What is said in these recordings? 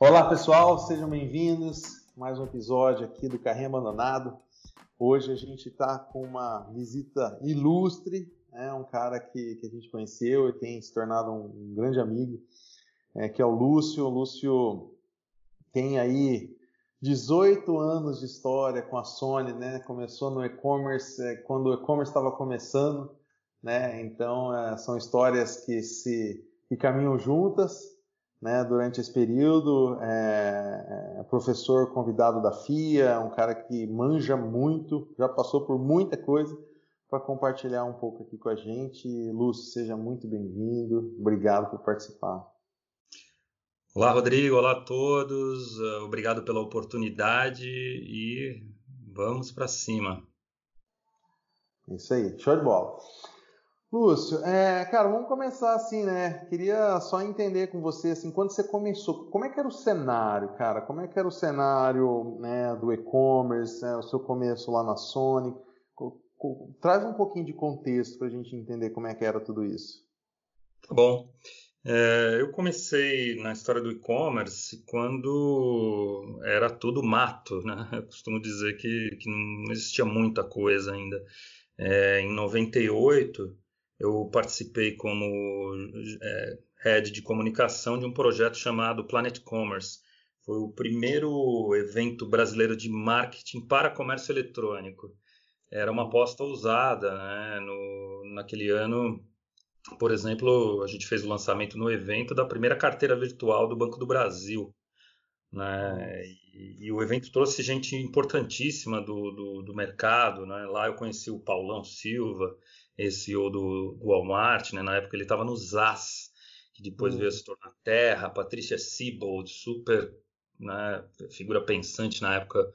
Olá pessoal, sejam bem-vindos. Mais um episódio aqui do Carrinho Abandonado. Hoje a gente está com uma visita ilustre, né? um cara que, que a gente conheceu e tem se tornado um, grande amigo, é, que é o Lúcio. O Lúcio tem aí 18 anos de história com a Sony, né? Começou no e-commerce é, quando o e-commerce estava começando, né? Então é, são histórias que se que caminham juntas né, durante esse período. É, é, professor convidado da FIA, um cara que manja muito, já passou por muita coisa para compartilhar um pouco aqui com a gente. Lúcio, seja muito bem-vindo. Obrigado por participar. Olá, Rodrigo. Olá a todos. Obrigado pela oportunidade e vamos para cima. Isso aí, show de bola. Lúcio, é, cara, vamos começar assim, né? Queria só entender com você, assim, quando você começou, como é que era o cenário, cara? Como é que era o cenário né, do e-commerce, né, o seu começo lá na Sony? Traz um pouquinho de contexto para a gente entender como é que era tudo isso. Tá bom. É, eu comecei na história do e-commerce quando era tudo mato, né? Eu costumo dizer que, que não existia muita coisa ainda. É, em 98, eu participei como é, head de comunicação de um projeto chamado Planet Commerce. Foi o primeiro evento brasileiro de marketing para comércio eletrônico. Era uma aposta ousada, né? No, naquele ano, por exemplo, a gente fez o lançamento no evento da primeira carteira virtual do Banco do Brasil. Né? E, e, o evento trouxe gente importantíssima do, do, do mercado. Né? Lá eu conheci o Paulão Silva, esse CEO do, do Walmart, né? Na época ele estava no ZAS, que depois uhum. veio a se tornar Terra, Patrícia Siebold, super né, figura pensante na época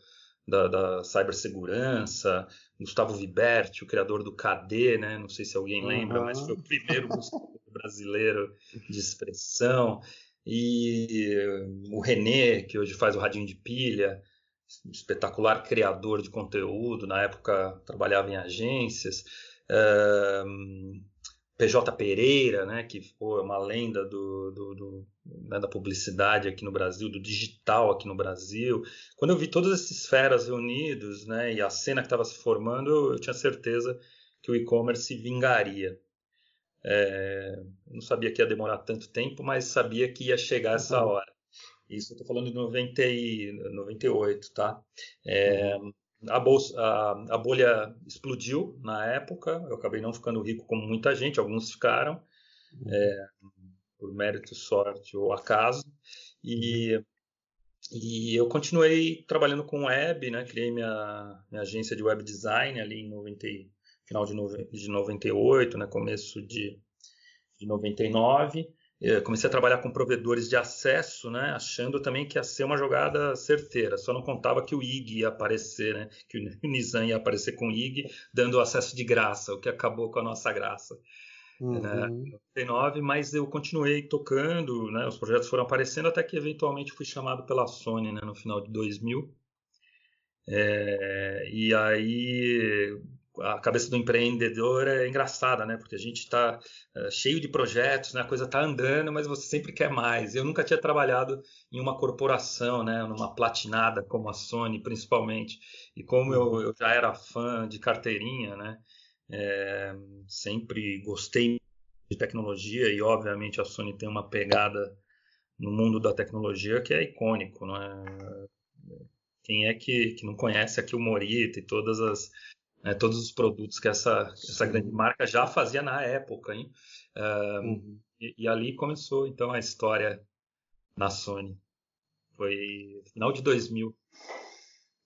da, da cibersegurança, Gustavo Viberti, o criador do KD, né? Não sei se alguém lembra, uhum. mas foi o primeiro brasileiro de expressão. E o René, que hoje faz o Radinho de Pilha, espetacular criador de conteúdo, na época trabalhava em agências. PJ Pereira, né, que foi uma lenda do, do, do né, da publicidade aqui no Brasil, do digital aqui no Brasil. Quando eu vi todas essas feras reunidos né, e a cena que estava se formando, eu, eu, tinha certeza que o e-commerce vingaria. É, não sabia que ia demorar tanto tempo, mas sabia que ia chegar essa uhum. hora. Isso eu estou falando de 90 e, 98, tá? É, uhum a, bolsa, a, a, bolha explodiu na época, eu acabei não ficando rico como muita gente, alguns ficaram, uhum. é, por mérito, sorte ou acaso, e, e eu continuei trabalhando com web, né, criei minha, minha agência de web design ali em 90, final de, no, de 98, né, começo de, de 99, eu comecei a trabalhar com provedores de acesso, né, achando também que ia ser uma jogada certeira. Só não contava que o IG ia aparecer, né, que o Nizam ia aparecer com o IG, dando acesso de graça, o que acabou com a nossa graça. Uhum. Né, 99, mas eu continuei tocando, né, os projetos foram aparecendo até que eventualmente fui chamado pela Sony né, no final de 2000. É, e aí a cabeça do empreendedor é engraçada, né? Porque a gente está uh, eh, cheio de projetos, né? A coisa está andando, mas você sempre quer mais. Eu nunca tinha trabalhado em uma corporação, né? Numa platinada como a Sony, principalmente. E como eu, eu já era fã de carteirinha, né? É, sempre gostei de tecnologia e, obviamente, a Sony tem uma pegada no mundo da tecnologia que é icônico, né? Quem é que, que não conhece aqui o Morita e todas as né, todos os produtos que essa, essa grande marca já fazia na época. Hein? Uh, uhum. e, e, ali começou então a história na Sony. Foi final de 2000.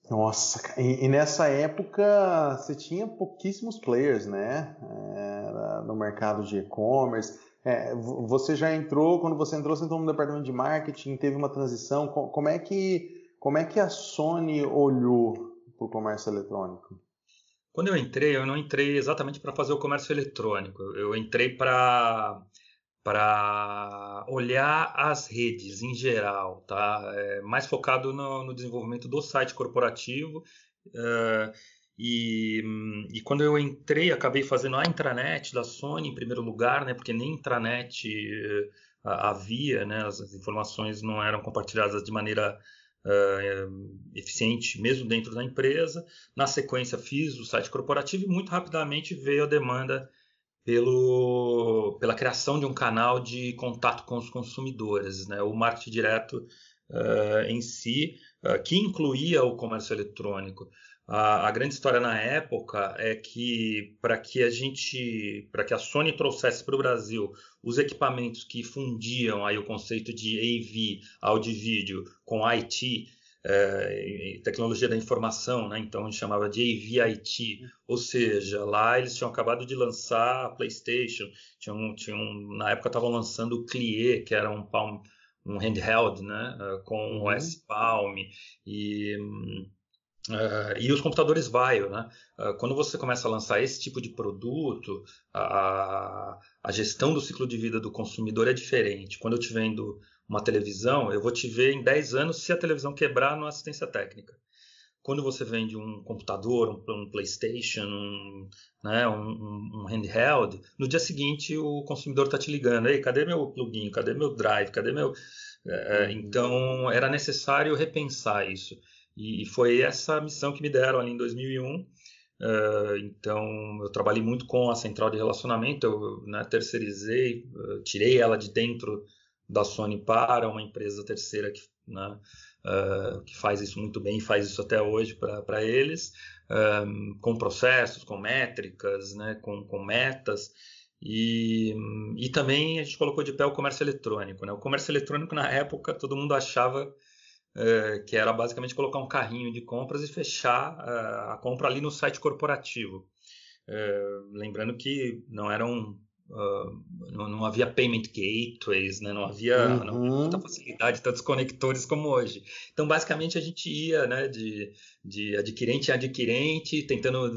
Nossa, e, e nessa época você tinha pouquíssimos players, né? É, no mercado de e-commerce. É, você já entrou, quando você entrou, você entrou no departamento de marketing, teve uma transição. Como é que, como é que a Sony olhou para o comércio eletrônico? Quando eu entrei, eu não entrei exatamente para fazer o comércio eletrônico. Eu entrei para para olhar as redes em geral, tá? É, mais focado no, no, desenvolvimento do site corporativo. É, E, e, quando eu entrei, acabei fazendo a intranet da Sony em primeiro lugar, né? Porque nem intranet uh, havia, né? As, informações não eram compartilhadas de maneira uh, eficiente, mesmo dentro da empresa. Na sequência, fiz o site corporativo e muito rapidamente veio a demanda pelo, pela criação de um canal de contato com os consumidores, né? O marketing direto uh, em si, que incluía o comércio eletrônico. A, a, grande história na época é que para que a gente, para que a Sony trouxesse para o Brasil os equipamentos que fundiam aí o conceito de AV, áudio e vídeo, com IT, é, tecnologia da informação, né? então a gente chamava de AV-IT, ou seja, lá eles tinham acabado de lançar a PlayStation, tinham, tinham, na época estavam lançando o Clié, que era um, palm, um handheld né? com o uhum. OS Palm, e Uh, e os computadores Vaio, né? Uh, quando você começa a lançar esse tipo de produto, a, a, gestão do ciclo de vida do consumidor é diferente. Quando eu te vendo uma televisão, eu vou te ver em 10 anos se a televisão quebrar na assistência técnica. Quando você vende um computador, um, um PlayStation, um, né, um, um, handheld, no dia seguinte o consumidor está te ligando: Ei, cadê meu plugin? Cadê meu drive? Cadê meu. Uh, então era necessário repensar isso. E, foi essa missão que me deram ali em 2001. Uh, eh, então, eu trabalhei muito com a central de relacionamento, eu né, terceirizei, uh, tirei ela de dentro da Sony para uma empresa terceira que, né, uh, que faz isso muito bem e faz isso até hoje para eles, um, com processos, com métricas, né, com, com metas. E, e também a gente colocou de pé o comércio eletrônico. Né? O comércio eletrônico, na época, todo mundo achava é, que era basicamente colocar um carrinho de compras e fechar uh, a compra ali no site corporativo. Uh, lembrando que não eram não, não, havia payment gateways, né? não havia uhum. não, tanta facilidade, tantos conectores como hoje. Então, basicamente, a gente ia né, de, de adquirente em adquirente, tentando,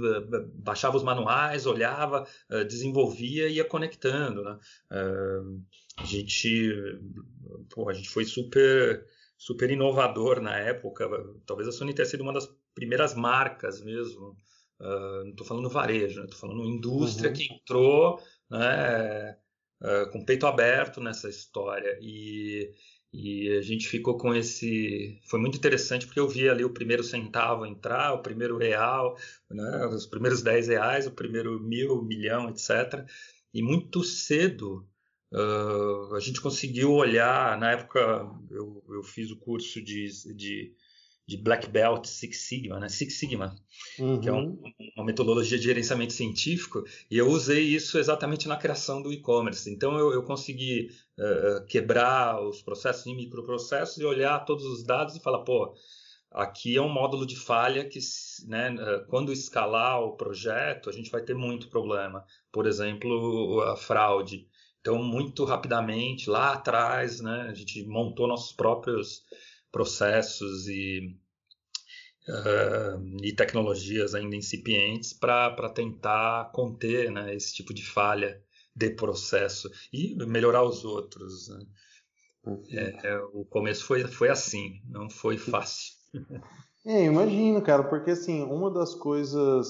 baixava os manuais, olhava, desenvolvia e ia conectando. Né? a, gente, pô, a gente foi super super inovador na época. Talvez a Sony tenha sido uma das primeiras marcas mesmo. Uh, não estou falando varejo, estou né? falando indústria uhum. que entrou né, uh, com peito aberto nessa história. E, e a gente ficou com esse. Foi muito interessante porque eu vi ali o primeiro centavo entrar, o primeiro real, né, os primeiros 10 reais, o primeiro mil, milhão, etc. E muito cedo Uh, a gente conseguiu olhar, na época eu, eu fiz o curso de, de, de, Black Belt Six Sigma, né? Six Sigma, uhum. que é um, uma metodologia de gerenciamento científico, e eu usei isso exatamente na criação do e-commerce. Então eu, eu consegui uh, quebrar os processos em microprocessos e olhar todos os dados e falar, pô, aqui é um módulo de falha que, né, quando escalar o projeto, a gente vai ter muito problema. Por exemplo, a fraude. Então, muito rapidamente, lá atrás, né, a gente montou nossos próprios processos e, uh, e tecnologias ainda incipientes para tentar conter né, esse tipo de falha de processo e melhorar os outros. Né? É, é, o começo foi, foi assim, não foi fácil. É, imagino, cara, porque assim, uma das coisas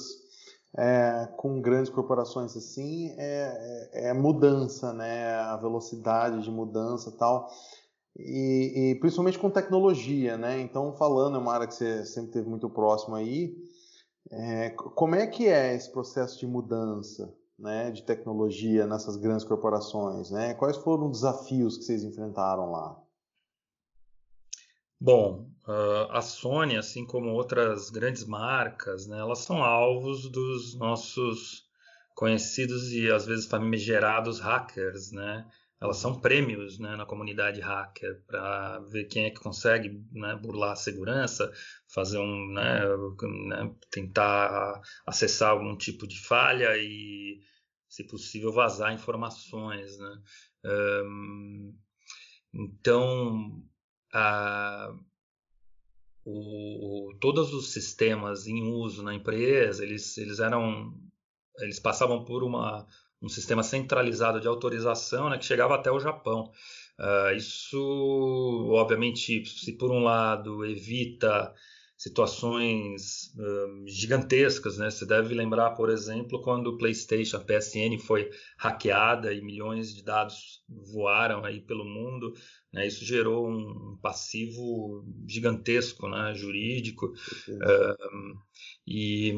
é, com grandes corporações assim é, é, é, mudança, né? A velocidade de mudança tal. E, e, principalmente com tecnologia, né? Então, falando, é uma área que você sempre teve muito próximo aí. É, como é que é esse processo de mudança, né, de tecnologia nessas grandes corporações, né? Quais foram os desafios que vocês enfrentaram lá? Bom, a Sony, assim como outras grandes marcas, né, elas são alvos dos nossos conhecidos e às vezes famigerados hackers, né? Elas são prêmios né, na comunidade hacker para ver quem é que consegue né, burlar a segurança, fazer um, né, né, tentar acessar algum tipo de falha e, se possível, vazar informações, né? Um, então o, todos os sistemas em uso na empresa, eles, eles eram, eles passavam por uma, um sistema centralizado de autorização né, que chegava até o Japão. Uh, isso, obviamente, se por um lado evita situações uh, gigantescas, né? Você deve lembrar, por exemplo, quando o PlayStation, a PSN foi hackeada e milhões de dados voaram aí pelo mundo, né? Isso gerou um passivo gigantesco, né? Jurídico uh, e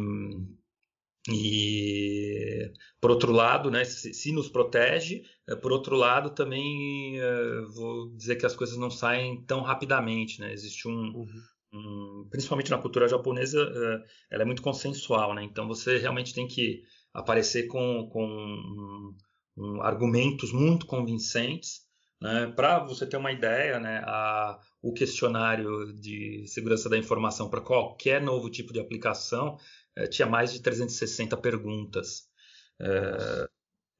e, por outro lado, né, se, se nos protege, é, por outro lado, também é, vou dizer que as coisas não saem tão rapidamente. Né? Existe um, uhum. Um principalmente na cultura japonesa, é, ela é muito consensual. Né? Então, você realmente tem que aparecer com, com um, um, argumentos muito convincentes. Né? Para você ter uma ideia, né, a, o questionário de segurança da informação para qualquer novo tipo de aplicação é, tinha mais de 360 perguntas. É,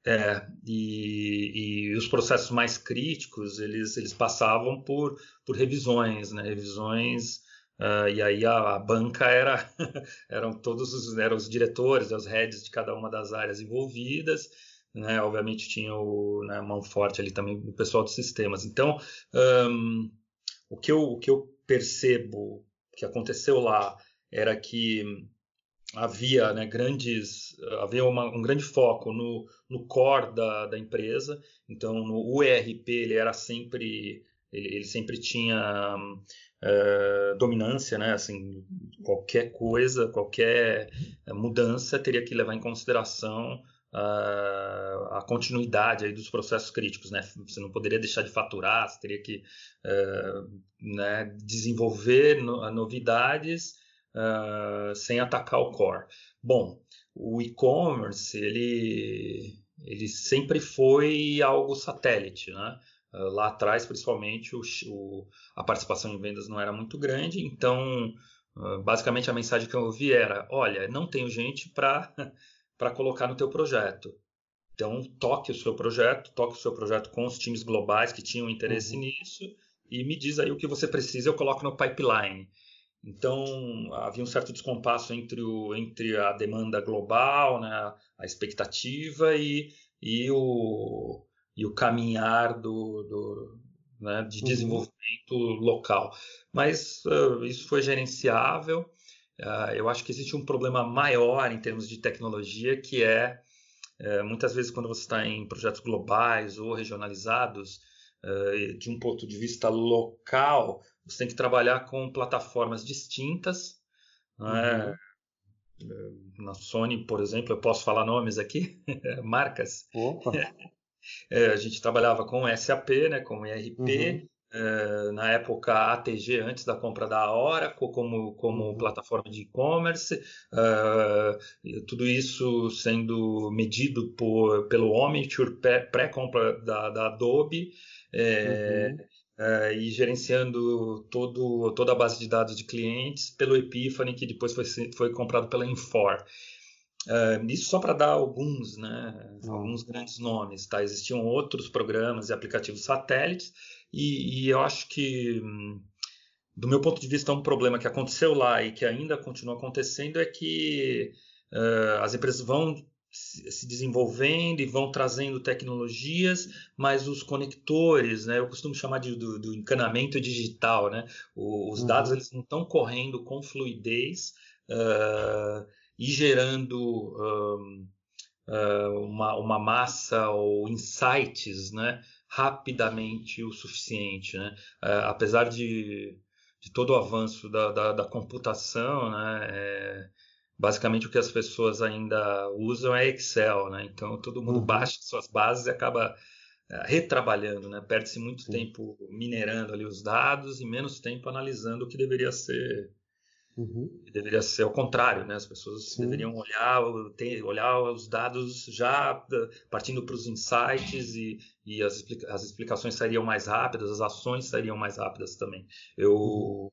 é, e, e, os processos mais críticos eles, eles passavam por, por revisões, né? revisões uh, e aí a, a, banca era eram todos os, eram os diretores, os heads de cada uma das áreas envolvidas, né? obviamente tinha o, né, mão forte ali também do pessoal dos sistemas. Então um, o, que eu, o que eu percebo que aconteceu lá era que havia né, grandes havia uma, um grande foco no, no core da, da empresa então no ERP ele era sempre ele, ele sempre tinha uh, dominância né assim qualquer coisa qualquer mudança teria que levar em consideração uh, a continuidade aí dos processos críticos né você não poderia deixar de faturar você teria que uh, né, desenvolver no, novidades sem atacar o core. Bom, o e-commerce ele, ele sempre foi algo satélite, né? Uh, lá atrás, principalmente, o, o, a participação em vendas não era muito grande, então, uh, basicamente, a mensagem que eu ouvi era: olha, não tenho gente para colocar no teu projeto. Então, toque o seu projeto, toque o seu projeto com os times globais que tinham interesse uhum. nisso e me diz aí o que você precisa, eu coloco no pipeline. Então, havia um certo descompasso entre, o, entre a demanda global, né, a expectativa e, e, o, e o caminhar do, do né, de uhum. desenvolvimento uhum. local. Mas uh, isso foi gerenciável. Uh, eu acho que existe um problema maior em termos de tecnologia, que é, uh, muitas vezes, quando você está em projetos globais ou regionalizados, de um ponto de vista local, você tem que trabalhar com plataformas distintas. Né? Uhum. Na Sony, por exemplo, eu posso falar nomes aqui, marcas. Opa. É, a gente trabalhava com SAP, né, com ERP, uhum. é, na época ATG, antes da compra da Oracle, como, como uhum. plataforma de e-commerce, uh, tudo isso sendo medido por, pelo Omniture pré-compra da, da Adobe. É, uhum uh, e gerenciando todo, toda a base de dados de clientes pelo Epiphany, que depois foi, foi comprado pela Infor. Uh, isso só para dar alguns, né, uhum. alguns grandes nomes. Tá? Existiam outros programas e aplicativos satélites, e, e eu acho que, do meu ponto de vista, um problema que aconteceu lá e que ainda continua acontecendo é que uh, as empresas vão se desenvolvendo e vão trazendo tecnologias, mas os conectores, né, eu costumo chamar de, do, do encanamento digital, né, os uhum. dados eles não estão correndo com fluidez uh, e gerando um, uh, uma, uma massa ou insights, né, rapidamente o suficiente, né, uh, apesar de, de todo o avanço da, da, da computação, né, é, basicamente o que as pessoas ainda usam é Excel, né? Então todo mundo uhum. baixa suas bases e acaba uh, retrabalhando, né? Perde-se muito Sim. tempo minerando ali os dados e menos tempo analisando o que deveria ser Uhum. Deveria ser o contrário, né? As pessoas Sim. deveriam olhar, olhar os dados já partindo para os insights e, e as, as, explicações sairiam mais rápidas, as ações sairiam mais rápidas também. Eu uhum.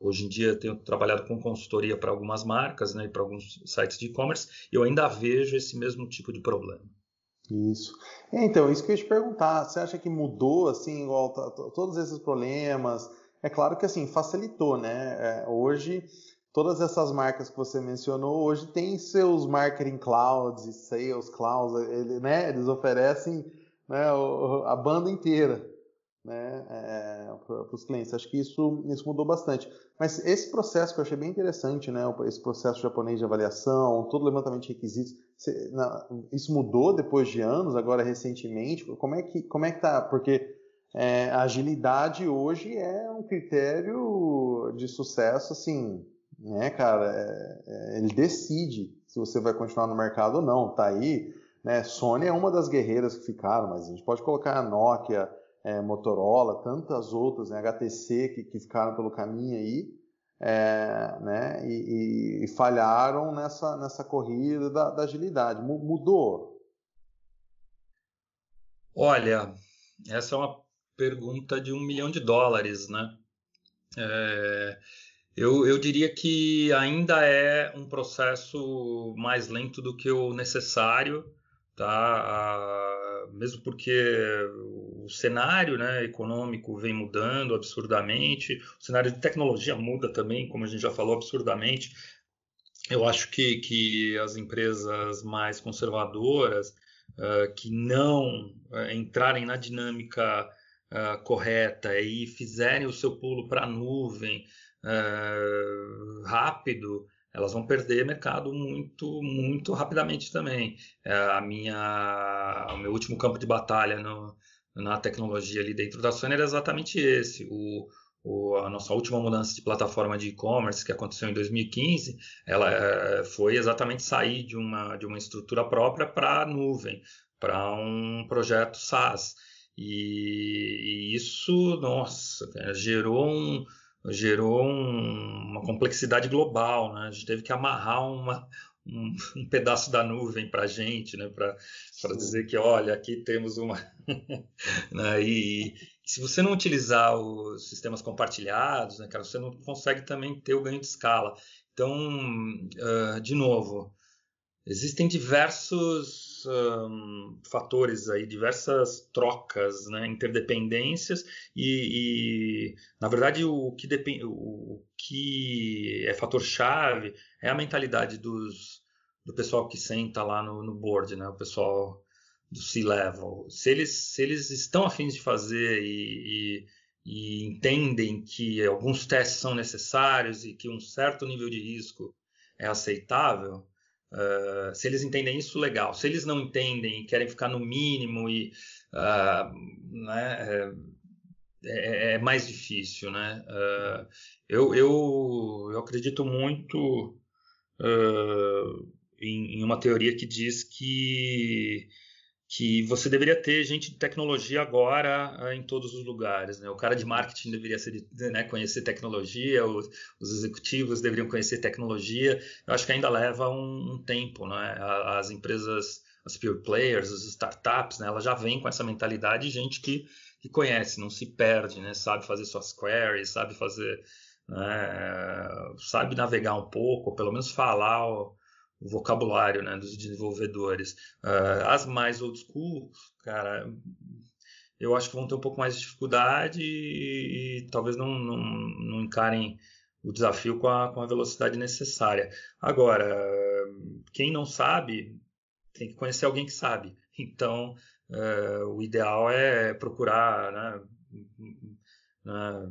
Hoje em dia tenho trabalhado com consultoria para algumas marcas, né, e para alguns sites de e-commerce, e eu ainda vejo esse mesmo tipo de problema. Isso. É, então, isso que eu ia te perguntar, você acha que mudou, assim, igual todos esses problemas? É claro que, assim, facilitou, né? É, hoje, todas essas marcas que você mencionou, hoje tem seus marketing clouds e sales clouds, ele, né? Eles oferecem né, a banda inteira. né, é, para os clientes. Acho que isso, isso mudou bastante. Mas esse processo que eu achei bem interessante, né, esse processo japonês de avaliação, todo levantamento de requisitos, isso mudou depois de anos, agora recentemente? Como é que como é que tá? Porque é, a agilidade hoje é um critério de sucesso, assim, né, cara? É, é, ele decide se você vai continuar no mercado ou não. Tá aí, né? Sony é uma das guerreiras que ficaram, mas a gente pode colocar a Nokia, é, Motorola, tantas outras, né, HTC que, que ficaram pelo caminho aí, é, né, e, e, e, falharam nessa, nessa corrida da, da agilidade. Mudou? Olha, essa é uma pergunta de um milhão de dólares, né? É, eu, eu diria que ainda é um processo mais lento do que o necessário, tá? mesmo porque o cenário né, econômico vem mudando absurdamente, o cenário de tecnologia muda também, como a gente já falou, absurdamente. Eu acho que, que as empresas mais conservadoras, uh, que não uh, entrarem na dinâmica uh, correta e fizerem o seu pulo para a nuvem rápido, elas vão perder mercado muito, muito rapidamente também. É, a minha, o meu último campo de batalha no, na tecnologia ali dentro da Sony era exatamente esse. O, o, a nossa última mudança de plataforma de e-commerce que aconteceu em 2015, ela é, foi exatamente sair de uma, de uma estrutura própria para a nuvem, para um projeto SaaS. E, e isso, nossa, gerou um, gerou um, uma complexidade global, né? A gente teve que amarrar uma, um, um pedaço da nuvem para a gente, né? Para dizer que, olha, aqui temos uma... né? E, se você não utilizar os sistemas compartilhados, né, cara, você não consegue também ter o ganho de escala. Então, uh, de novo, existem diversos um, fatores aí, diversas trocas, né, interdependências e, e, na verdade o que, depend, o que é fator chave é a mentalidade dos, do pessoal que senta lá no, no board, né, o pessoal do C-level. Se eles, se eles estão afins de fazer e, e, e entendem que alguns testes são necessários e que um certo nível de risco é aceitável, Uh, se eles entendem isso, legal. Se eles não entendem e querem ficar no mínimo e uh, né, é, é, é, mais difícil, né? Uh, eu, eu, eu acredito muito em, em, uma teoria que diz que que você deveria ter gente de tecnologia agora uh, em todos os lugares. Né? O cara de marketing deveria ser, né, conhecer tecnologia, os, os, executivos deveriam conhecer tecnologia. Eu acho que ainda leva um, um tempo. Né? As empresas, as pure players, as startups, né, elas já vêm com essa mentalidade de gente que, que conhece, não se perde, né? sabe fazer suas queries, sabe fazer. Né, sabe navegar um pouco, ou pelo menos falar o vocabulário né, dos desenvolvedores. Uh, as mais old school, cara, eu acho que vão ter um pouco mais de dificuldade e, e talvez não, não, não, encarem o desafio com a, com a velocidade necessária. Agora, quem não sabe, tem que conhecer alguém que sabe. Então, uh, o ideal é procurar né, né,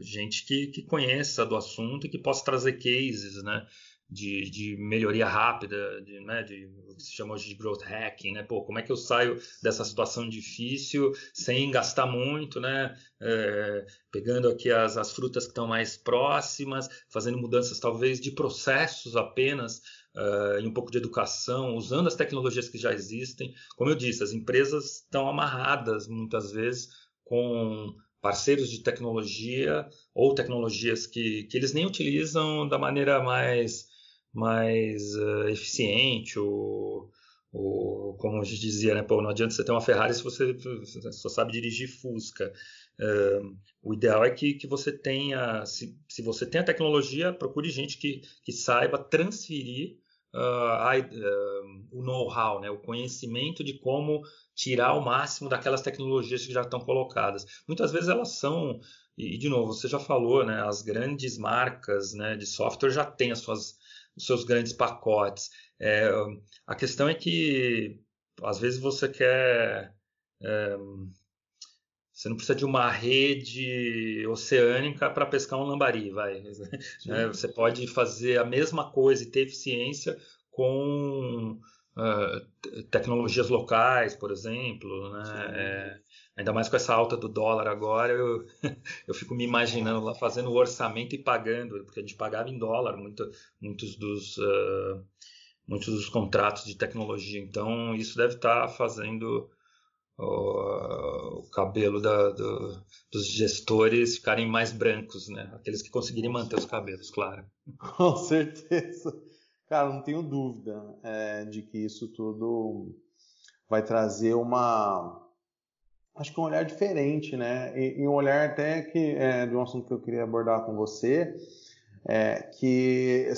gente que, que conheça do assunto e que possa trazer cases, né? De, de melhoria rápida, de, né, de o que se chama hoje de growth hacking, né? Pô, como é que eu saio dessa situação difícil sem gastar muito, né? É, pegando aqui as, as frutas que estão mais próximas, fazendo mudanças talvez de processos apenas, uh, e um pouco de educação, usando as tecnologias que já existem. Como eu disse, as empresas estão amarradas muitas vezes com parceiros de tecnologia ou tecnologias que, que eles nem utilizam da maneira mais mais uh, eficiente, ou, ou, como a gente dizia, né, pô, não adianta você ter uma Ferrari se você só sabe dirigir Fusca. Uh, o ideal é que, que você tenha, se, se você tem a tecnologia, procure gente que, que saiba transferir uh, a, o know-how, né, o conhecimento de como tirar o máximo daquelas tecnologias que já estão colocadas. Muitas vezes elas são e, de novo, você já falou, né, as grandes marcas né, de software já têm as suas os seus grandes pacotes. É, a questão é que às vezes você quer, é, você não precisa de uma rede oceânica para pescar um lambari, vai. É, você pode fazer a mesma coisa e ter eficiência com uh, tecnologias locais, por exemplo, né? Ainda mais com essa alta do dólar agora, eu, eu fico me imaginando lá fazendo o orçamento e pagando, porque a gente pagava em dólar muito, muitos dos uh, muitos dos contratos de tecnologia. Então isso deve estar tá fazendo o, o cabelo da, do, dos gestores ficarem mais brancos, né? Aqueles que conseguirem manter os cabelos, claro. Com certeza. Cara, não tenho dúvida é, de que isso tudo vai trazer uma. Acho que um olhar diferente, né? E, e um olhar até que é, de um assunto que eu queria abordar com você, é, que,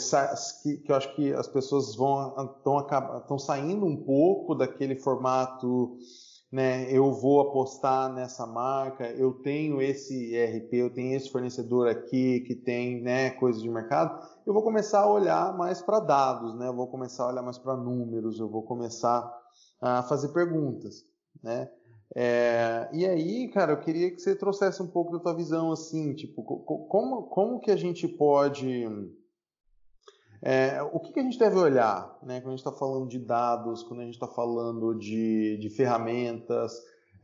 que, que, eu acho que as pessoas vão estão saindo um pouco daquele formato né, eu vou apostar nessa marca, eu tenho esse ERP, eu tenho esse fornecedor aqui que tem né, coisas de mercado, eu vou começar a olhar mais para dados, né, eu vou começar a olhar mais para números, eu vou começar a fazer perguntas. Né? É, e aí, cara, eu queria que você trouxesse um pouco da tua visão, assim, tipo, como, como que a gente pode é, o que, que, a gente deve olhar né, quando a gente está falando de dados, quando a gente está falando de, de ferramentas?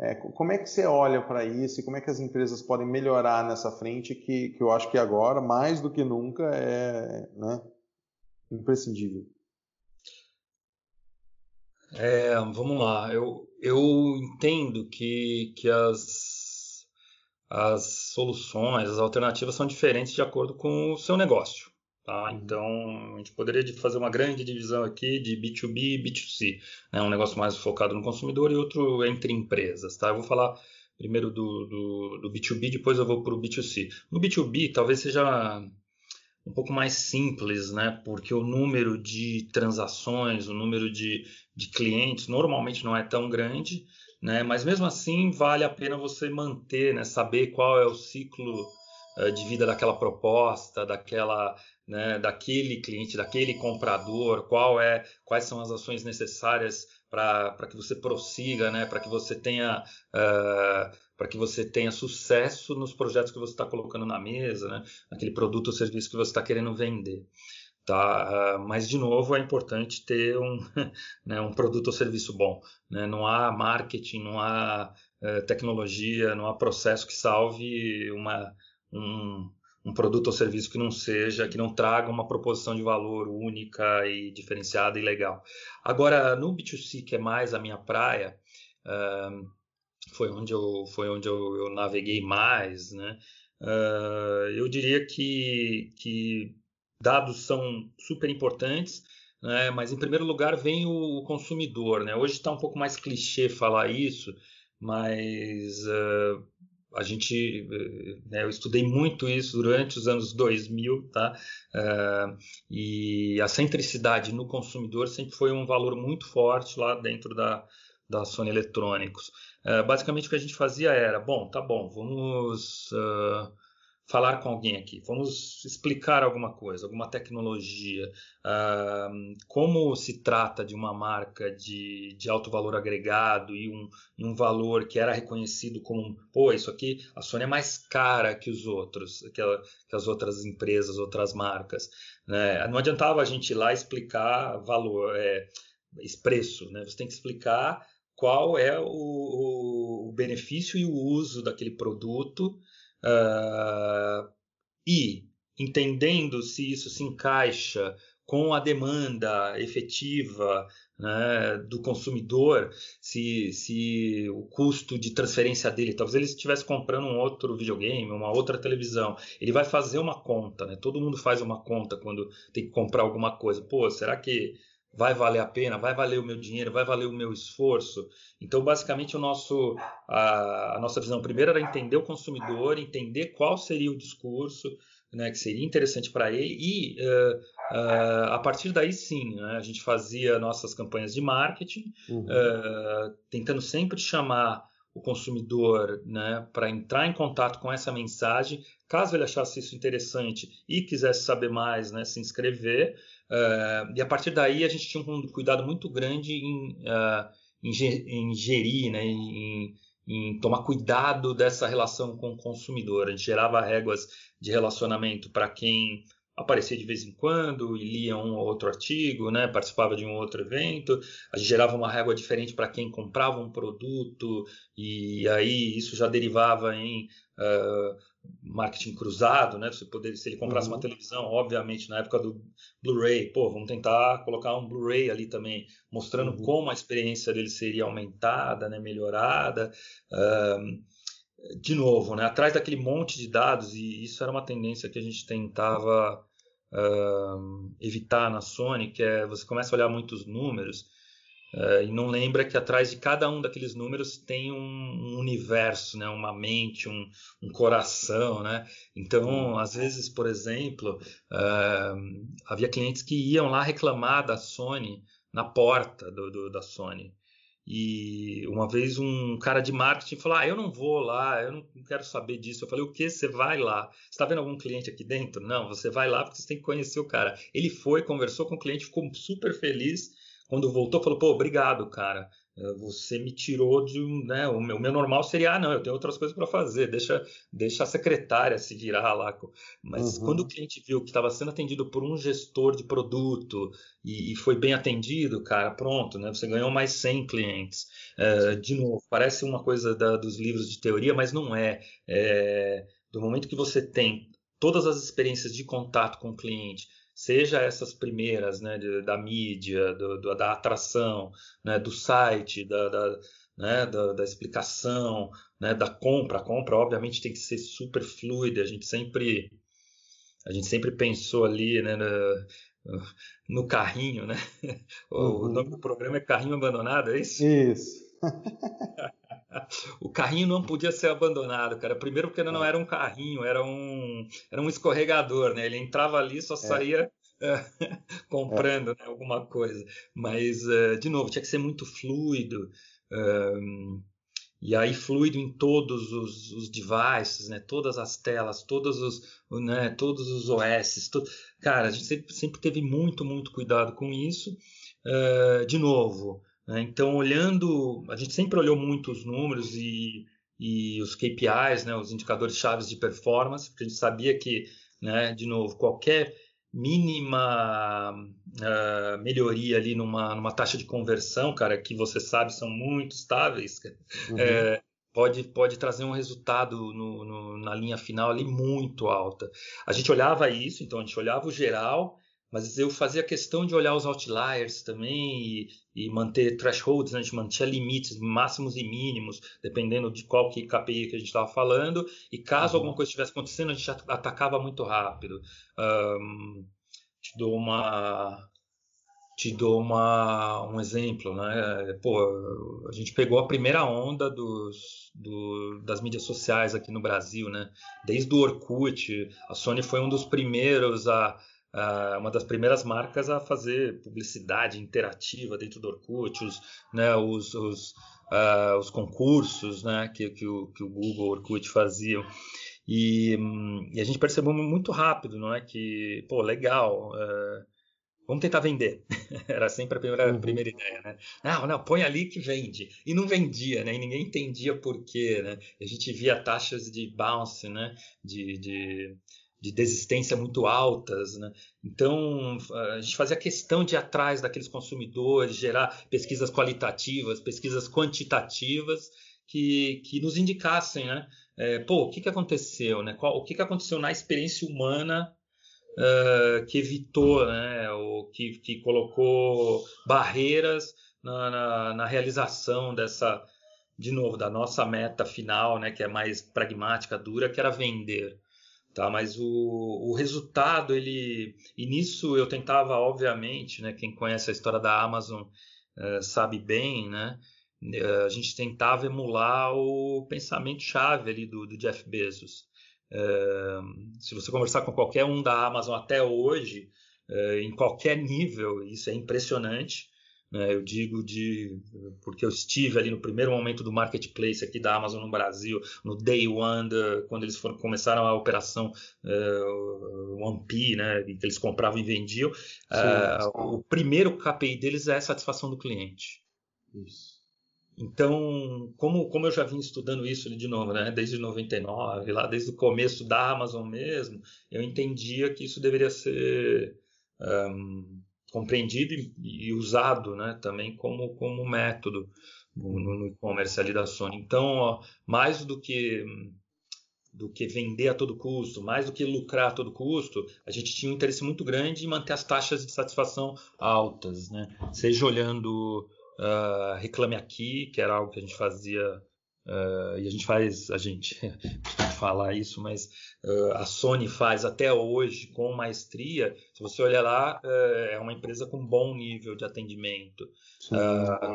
É, como é que você olha para isso e como é que as empresas podem melhorar nessa frente que, que eu acho que agora, mais do que nunca, é né, imprescindível? É, vamos lá, eu, eu entendo que, que as, as soluções, as alternativas são diferentes de acordo com o seu negócio. Tá? Então, a gente poderia fazer uma grande divisão aqui de B2B e B2C. Né? Um negócio mais focado no consumidor e outro entre empresas. Tá? Eu vou falar primeiro do, do, do B2B, depois eu vou para o B2C. No B2B, talvez seja um pouco mais simples, né? porque o número de transações, o número de, de clientes normalmente não é tão grande, né? mas mesmo assim vale a pena você manter, né? saber qual é o ciclo uh, de vida daquela proposta, daquela né, daquele cliente, daquele comprador, qual é, quais são as ações necessárias para que você prossiga, né, para que você tenha uh, para que você tenha sucesso nos projetos que você está colocando na mesa, né, naquele produto ou serviço que você está querendo vender. Tá? Uh, mas, de novo, é importante ter um, né, um produto ou serviço bom. Né? Não há marketing, não há uh, tecnologia, não há processo que salve uma, um, um produto ou serviço que não seja, que não traga uma proposição de valor única e diferenciada e legal. Agora, no B2C, que é mais a minha praia, uh, foi onde eu, foi onde eu, eu naveguei mais, né? Uh, eu diria que, que dados são super importantes, né? mas em primeiro lugar vem o, consumidor. Né? Hoje está um pouco mais clichê falar isso, mas uh, a gente, né, eu estudei muito isso durante os anos 2000, tá? Uh, e a centricidade no consumidor sempre foi um valor muito forte lá dentro da, da Sony Eletrônicos. Uh, basicamente o que a gente fazia era, bom, tá bom, vamos uh, falar com alguém aqui, vamos explicar alguma coisa, alguma tecnologia, uh, como se trata de uma marca de, de alto valor agregado e um, um valor que era reconhecido como, pô, isso aqui, a Sony é mais cara que os outros, que, a, que as outras empresas, outras marcas. Né? Não adiantava a gente ir lá explicar valor, é, preço, né? você tem que explicar qual é o, o benefício e o uso daquele produto Uh, e entendendo se isso se encaixa com a demanda efetiva né, do consumidor, se, se o custo de transferência dele, talvez ele estivesse comprando um outro videogame, uma outra televisão, ele vai fazer uma conta, né? Todo mundo faz uma conta quando tem que comprar alguma coisa. Pô, será que vai valer a pena, vai valer o meu dinheiro, vai valer o meu esforço. Então, basicamente, o nosso, a, a nossa visão primeiro era entender o consumidor, entender qual seria o discurso né, que seria interessante para ele e uh, uh, a partir daí sim, né, a gente fazia nossas campanhas de marketing, uhum. uh, tentando sempre chamar o consumidor né, para entrar em contato com essa mensagem, caso ele achasse isso interessante e quisesse saber mais, né, se inscrever. Uh, e a partir daí a gente tinha um cuidado muito grande em, uh, em, gerir, né, em, em tomar cuidado dessa relação com o consumidor. A gente gerava réguas de relacionamento para quem aparecia de vez em quando e lia um ou outro artigo, né? participava de um outro evento. A gente gerava uma régua diferente para quem comprava um produto e aí isso já derivava em uh, marketing cruzado, né? Você poder, se ele comprasse uhum. uma televisão, obviamente na época do Blu-ray, pô, vamos tentar colocar um Blu-ray ali também, mostrando uhum. como a experiência dele seria aumentada, né? Melhorada. De novo, né? Atrás daquele monte de dados e isso era uma tendência que a gente tentava uh, evitar na Sony, que é você começa a olhar muitos números uh, e não lembra que atrás de cada um daqueles números tem um, universo, né? uma mente, um, um, coração. Né? Então, às vezes, por exemplo, uh, havia clientes que iam lá reclamar da Sony na porta do, do, da Sony. E uma vez um cara de marketing falou: Ah, eu não vou lá, eu não quero saber disso. Eu falei: O que? Você vai lá? Você está vendo algum cliente aqui dentro? Não, você vai lá porque você tem que conhecer o cara. Ele foi, conversou com o cliente, ficou super feliz. Quando voltou, falou: Pô, obrigado, cara. Eh, você me tirou de um, né, o meu, o meu normal seria, ah, não, eu tenho outras coisas para fazer, deixa, deixa a secretária se virar lá. Mas uhum. quando o cliente viu que estava sendo atendido por um gestor de produto e, e, foi bem atendido, cara, pronto, né, você ganhou mais 100 clientes. É, de novo, parece uma coisa da, dos livros de teoria, mas não é. é. Do momento que você tem todas as experiências de contato com o cliente, seja essas primeiras, né, da mídia, do, do, da atração, né, do site, da, da, né, da, da explicação, né, da compra. A compra, obviamente, tem que ser super fluida. A gente sempre, a gente sempre pensou ali, né, no, no carrinho, né? O, uhum. nome do programa é Carrinho Abandonado, é isso? Isso. o carrinho não podia ser abandonado, cara. Primeiro porque não era um carrinho, era um, era um escorregador, né? Ele entrava ali, só é. saía é. comprando né, alguma coisa. Mas, uh, de novo, tinha que ser muito fluido. Um, e aí fluido em todos os, os, devices, né? Todas as telas, todos os, né? Todos os OS. To... Cara, a gente sempre, sempre, teve muito, muito cuidado com isso. Uh, de novo? Então, olhando, a gente sempre olhou muito os números e, e os KPIs, né? os indicadores chaves de performance, porque a gente sabia que, né, de novo, qualquer mínima uh, melhoria ali numa, numa taxa de conversão, cara, que você sabe são muito estáveis, uhum. é, pode, pode trazer um resultado no, no, na linha final ali muito alta. A gente olhava isso, então a gente olhava o geral mas eu fazia questão de olhar os outliers também e, e manter thresholds, né? a gente mantinha limites máximos e mínimos, dependendo de qual que KPI que a gente estava falando, e caso uhum. alguma coisa estivesse acontecendo, a gente atacava muito rápido. Um, te dou uma te dou uma, um exemplo, né? Pô, a gente pegou a primeira onda dos, do, das mídias sociais aqui no Brasil, né? Desde o Orkut, a Sony foi um dos primeiros a, uh, uma das primeiras marcas a fazer publicidade interativa dentro do Orkut, os, né, os, os, uh, os concursos né, que, que, o, que o Google, Orkut faziam. E, um, e, a gente percebeu muito rápido, não é? Que, pô, legal, uh, vamos tentar vender. Era sempre a primeira, uhum. primeira ideia, né? Não, não, põe ali que vende. E não vendia, né? E ninguém entendia por quê, né? A gente via taxas de bounce, né? De, de, de desistência muito altas. Né? Então, a gente fazia questão de ir atrás daqueles consumidores, gerar pesquisas qualitativas, pesquisas quantitativas que, que nos indicassem, né? É, pô, o que, que aconteceu, né? Qual, o que, que aconteceu na experiência humana uh, que evitou, né? Ou que, que colocou barreiras na, na, na realização dessa, de novo, da nossa meta final, né? Que é mais pragmática, dura, que era vender tá? Mas o, o resultado, ele... E nisso eu tentava, obviamente, né? Quem conhece a história da Amazon uh, sabe bem, né? Uh, a gente tentava emular o pensamento-chave ali do, do Jeff Bezos. Uh, se você conversar com qualquer um da Amazon até hoje, em qualquer nível, isso é impressionante. Né? Eu digo de porque eu estive ali no primeiro momento do marketplace aqui da Amazon no Brasil, no day one, da, quando eles foram, começaram a operação uh, One P, né? que eles compravam e vendiam. Sim, uh, o primeiro KPI deles é a satisfação do cliente. Isso. então, como, como eu já vim estudando isso de novo, né, desde 99, lá desde o começo da Amazon mesmo, eu entendia que isso deveria ser um, compreendido e, usado né, também como, como método no, no e-commerce ali da Sony. Então, ó, mais do que do que vender a todo custo, mais do que lucrar a todo custo, a gente tinha um interesse muito grande em manter as taxas de satisfação altas, né? Seja olhando uh, Reclame Aqui, que era algo que a gente fazia Uh, e a gente faz, a gente costuma falar isso, mas uh, a Sony faz até hoje com maestria. Se você olhar lá, uh, é uma empresa com bom nível de atendimento.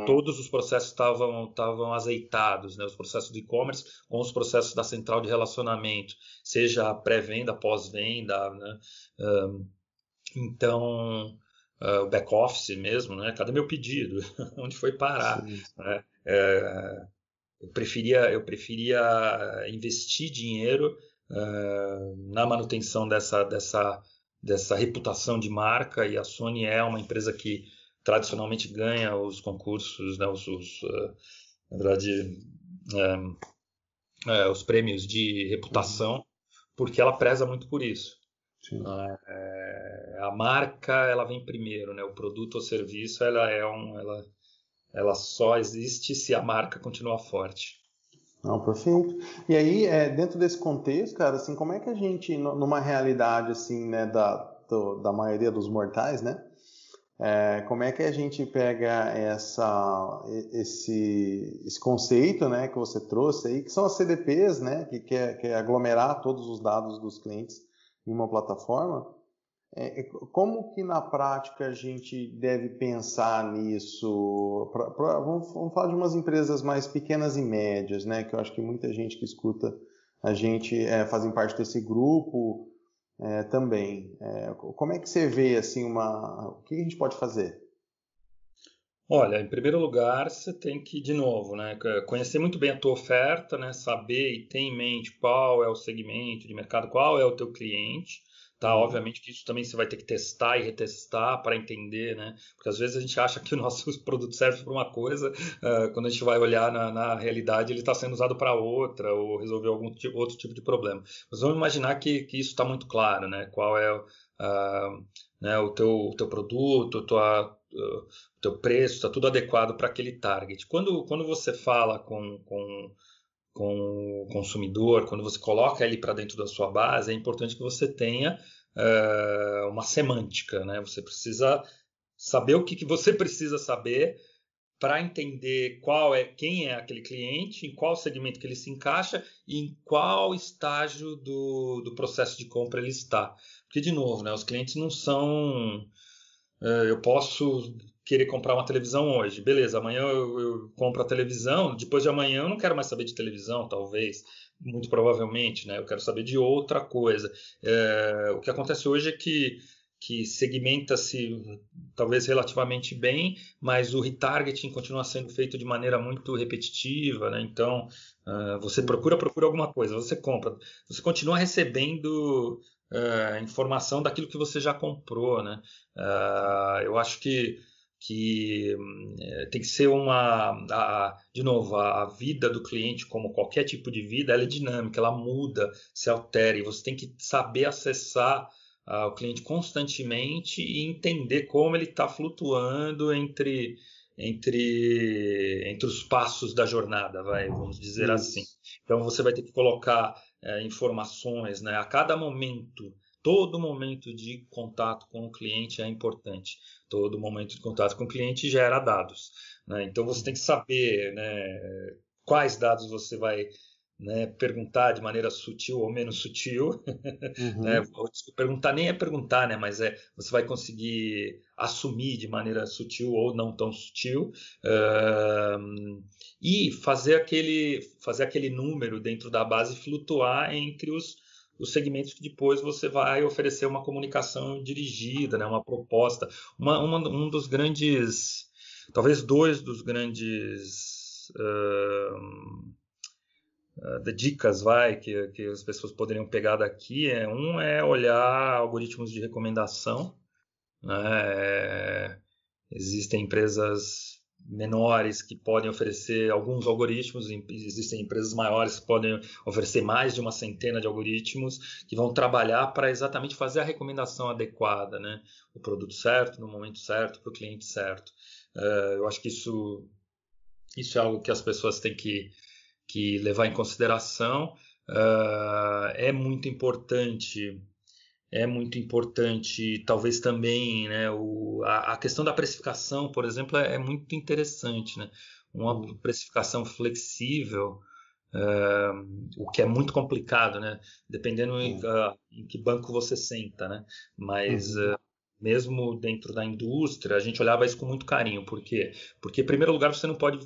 todos os processos estavam estavam azeitados, né? os processos de e-commerce com os processos da central de relacionamento, seja pré-venda, pós-venda. Né? então, o back-office mesmo, né? cadê meu pedido? Onde foi parar? Né? É, eu preferia, eu preferia investir dinheiro uh, na manutenção dessa, dessa, dessa reputação de marca e a Sony é uma empresa que tradicionalmente ganha os concursos, né, os, os uh, na verdade, um, uh, os prêmios de reputação, porque ela preza muito por isso. a marca ela vem primeiro, né? O produto ou serviço ela é um, ela ela só existe se a marca continuar forte. Não, perfeito. E aí, é, dentro desse contexto, cara, assim, como é que a gente, numa realidade assim, né, da, do, da maioria dos mortais, né, é, como é que a gente pega essa, esse, esse conceito, né, que você trouxe aí, que são as CDPs, né, que quer, quer aglomerar todos os dados dos clientes em uma plataforma, como que na prática a gente deve pensar nisso? Pra, pra, vamos, vamos, falar de umas empresas mais pequenas e médias, né? Que eu acho que muita gente que escuta a gente é, fazem parte desse grupo é, também. É, como é que você vê assim uma? O que a gente pode fazer? Olha, em primeiro lugar, você tem que, de novo, né, conhecer muito bem a tua oferta, né, saber e ter em mente qual é o segmento de mercado, qual é o teu cliente, Tá, obviamente que isso também você vai ter que testar e retestar para entender, né? Porque às vezes a gente acha que o nosso produto serve para uma coisa, uh, quando a gente vai olhar na, na realidade ele está sendo usado para outra ou resolver algum tipo, outro tipo de problema. Mas vamos imaginar que, que isso está muito claro, né? Qual é uh, né, o teu, teu produto, tua, uh, o teu preço, está tudo adequado para aquele target. Quando, quando você fala com, com com o consumidor, quando você coloca ele para dentro da sua base, é importante que você tenha uh, uma semântica, né? Você precisa saber o que, que você precisa saber para entender qual é quem é aquele cliente, em qual segmento que ele se encaixa e em qual estágio do, do processo de compra ele está. Porque, de novo, né, os clientes não são. Uh, eu posso querer comprar uma televisão hoje. Beleza, amanhã eu, eu, compro a televisão, depois de amanhã eu não quero mais saber de televisão, talvez, muito provavelmente, né? Eu quero saber de outra coisa. É, o que acontece hoje é que, que segmenta-se talvez relativamente bem, mas o retargeting continua sendo feito de maneira muito repetitiva, né? Então, uh, você procura, procura alguma coisa, você compra, você continua recebendo uh, informação daquilo que você já comprou, né? Uh, eu acho que que é, tem que ser uma, a, de novo, a, a, vida do cliente, como qualquer tipo de vida, ela é dinâmica, ela muda, se altera, e você tem que saber acessar uh, o cliente constantemente e entender como ele está flutuando entre, entre, entre os passos da jornada, vai, vamos dizer Isso. assim. Então você vai ter que colocar é, informações né, a cada momento todo momento de contato com o cliente é importante. Todo momento de contato com o cliente gera dados. Né? Então você tem que saber né, quais dados você vai né, perguntar de maneira sutil ou menos sutil. Uhum. né? Perguntar nem é perguntar, né, mas é você vai conseguir assumir de maneira sutil ou não tão sutil uh, e fazer aquele fazer aquele número dentro da base flutuar entre os os segmentos que depois você vai oferecer uma comunicação dirigida, né, uma proposta. Uma, uma um dos grandes, talvez dois dos grandes uh, uh, dicas vai, que, que as pessoas poderiam pegar daqui, é, um é olhar algoritmos de recomendação. Né, é, existem empresas menores que podem oferecer alguns algoritmos, existem empresas maiores que podem oferecer mais de uma centena de algoritmos que vão trabalhar para exatamente fazer a recomendação adequada, né? o produto certo, no momento certo, para o cliente certo. Uh, eu acho que isso, isso é algo que as pessoas têm que, que levar em consideração. Uh, é muito importante é muito importante, talvez também, né, o, a, a, questão da precificação, por exemplo, é, é muito interessante, né? Uma uhum. precificação flexível, uh, o que é muito complicado, né? Dependendo em, uh, em, que banco você senta, né? Mas uh, mesmo dentro da indústria, a gente olhava isso com muito carinho. Por quê? Porque, em primeiro lugar, você não pode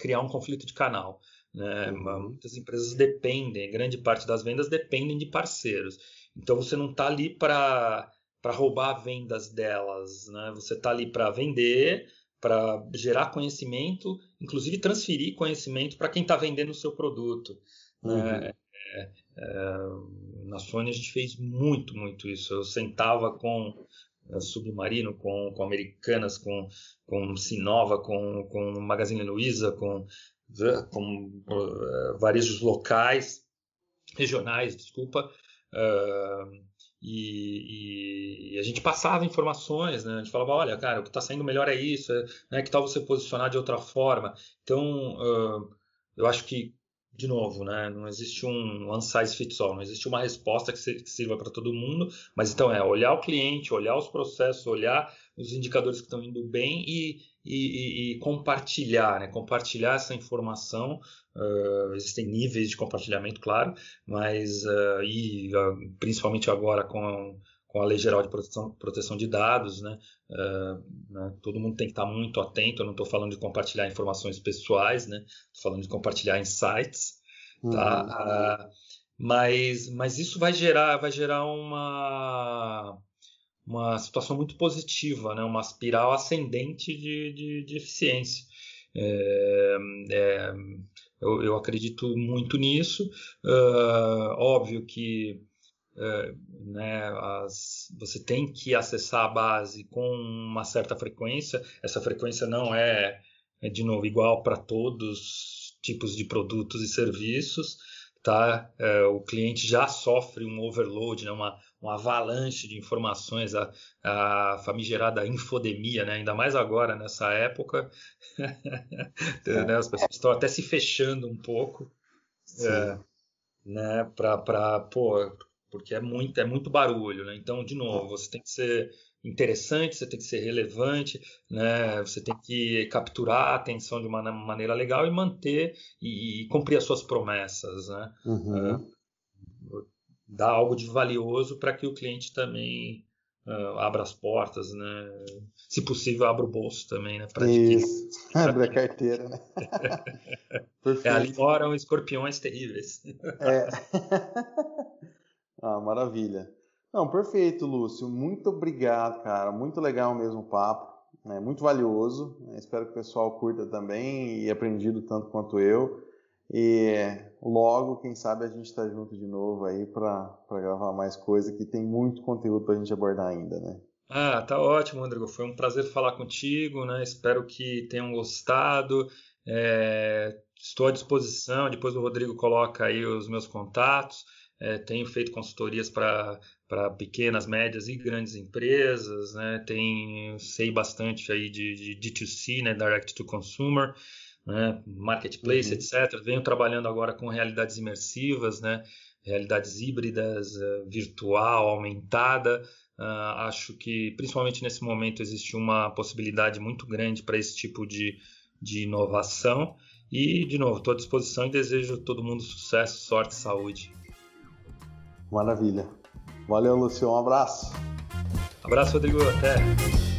criar um conflito de canal. Né? Muitas empresas dependem, grande parte das vendas dependem de parceiros. Então você não está ali para roubar vendas delas, né? Você está ali para vender, para gerar conhecimento, inclusive transferir conhecimento para quem está vendendo o seu produto. Né? Uhum. É, é, é, na Sony a gente fez muito, muito isso. Eu sentava com é, Submarino, com, com Americanas, com, com Sinova, com, com Magazine Luiza, com, com uh, varejos locais, regionais, desculpa, Uh, e, e, a gente passava informações, né? A gente falava, olha, cara, o que está saindo melhor é isso, é, né? que tal você posicionar de outra forma? Então, uh, eu acho que, de novo, né? Não existe um one size fits all, não existe uma resposta que, sirva para todo mundo, mas então é olhar o cliente, olhar os processos, olhar os indicadores que estão indo bem e, e, e, compartilhar, né? Compartilhar essa informação Uh, existem níveis de compartilhamento, claro, mas uh, e uh, principalmente agora com, com a Lei Geral de Proteção, Proteção de Dados, né, né, todo mundo tem que estar muito atento. Eu não estou falando de compartilhar informações pessoais, né, estou falando de compartilhar insights, tá? Uhum. mas, mas isso vai gerar, vai gerar uma uma situação muito positiva, né, uma espiral ascendente de, de, de eficiência. É, é, eu, eu acredito muito nisso. Uh, óbvio que uh, né, as, você tem que acessar a base com uma certa frequência. Essa frequência não é, é de novo, igual para todos os tipos de produtos e serviços. Tá? Uh, o cliente já sofre um overload, né, uma, uma avalanche de informações, a, a famigerada infodemia, né? ainda mais agora nessa época, né? as pessoas estão até se fechando um pouco, é, né? Para, pô, porque é muito, é muito barulho, né? Então, de novo, você tem que ser interessante, você tem que ser relevante, né? Você tem que capturar a atenção de uma maneira legal e manter e, e cumprir as suas promessas, né? Uhum. É, dar algo de valioso para que o cliente também uh, abra as portas, né? Se possível, abra o bolso também, né? Pra Isso, abre a carteira, né? é, ali moram escorpiões terríveis. é. ah, maravilha. Não, perfeito, Lúcio. Muito obrigado, cara. Muito legal mesmo o papo. É muito valioso. Espero que o pessoal curta também e aprendido tanto quanto eu. E logo, quem sabe, a gente está junto de novo aí para gravar mais coisa, que tem muito conteúdo para a gente abordar ainda, né? Ah, tá ótimo, Rodrigo. Foi um prazer falar contigo, né? Espero que tenham gostado. É, estou à disposição. Depois o Rodrigo coloca aí os meus contatos. É, tenho feito consultorias para pequenas, médias e grandes empresas, né? Tem, sei bastante aí de, de D2C, né? Direct to Consumer né, marketplace, uhum. etc. Venho trabalhando agora com realidades imersivas, né, realidades híbridas, uh, virtual, aumentada. Uh, acho que, principalmente nesse momento, existe uma possibilidade muito grande para esse tipo de, de inovação. E, de novo, estou à disposição e desejo a todo mundo sucesso, sorte e saúde. Maravilha. Valeu, Lucio. Um abraço. Abraço, Rodrigo. Até.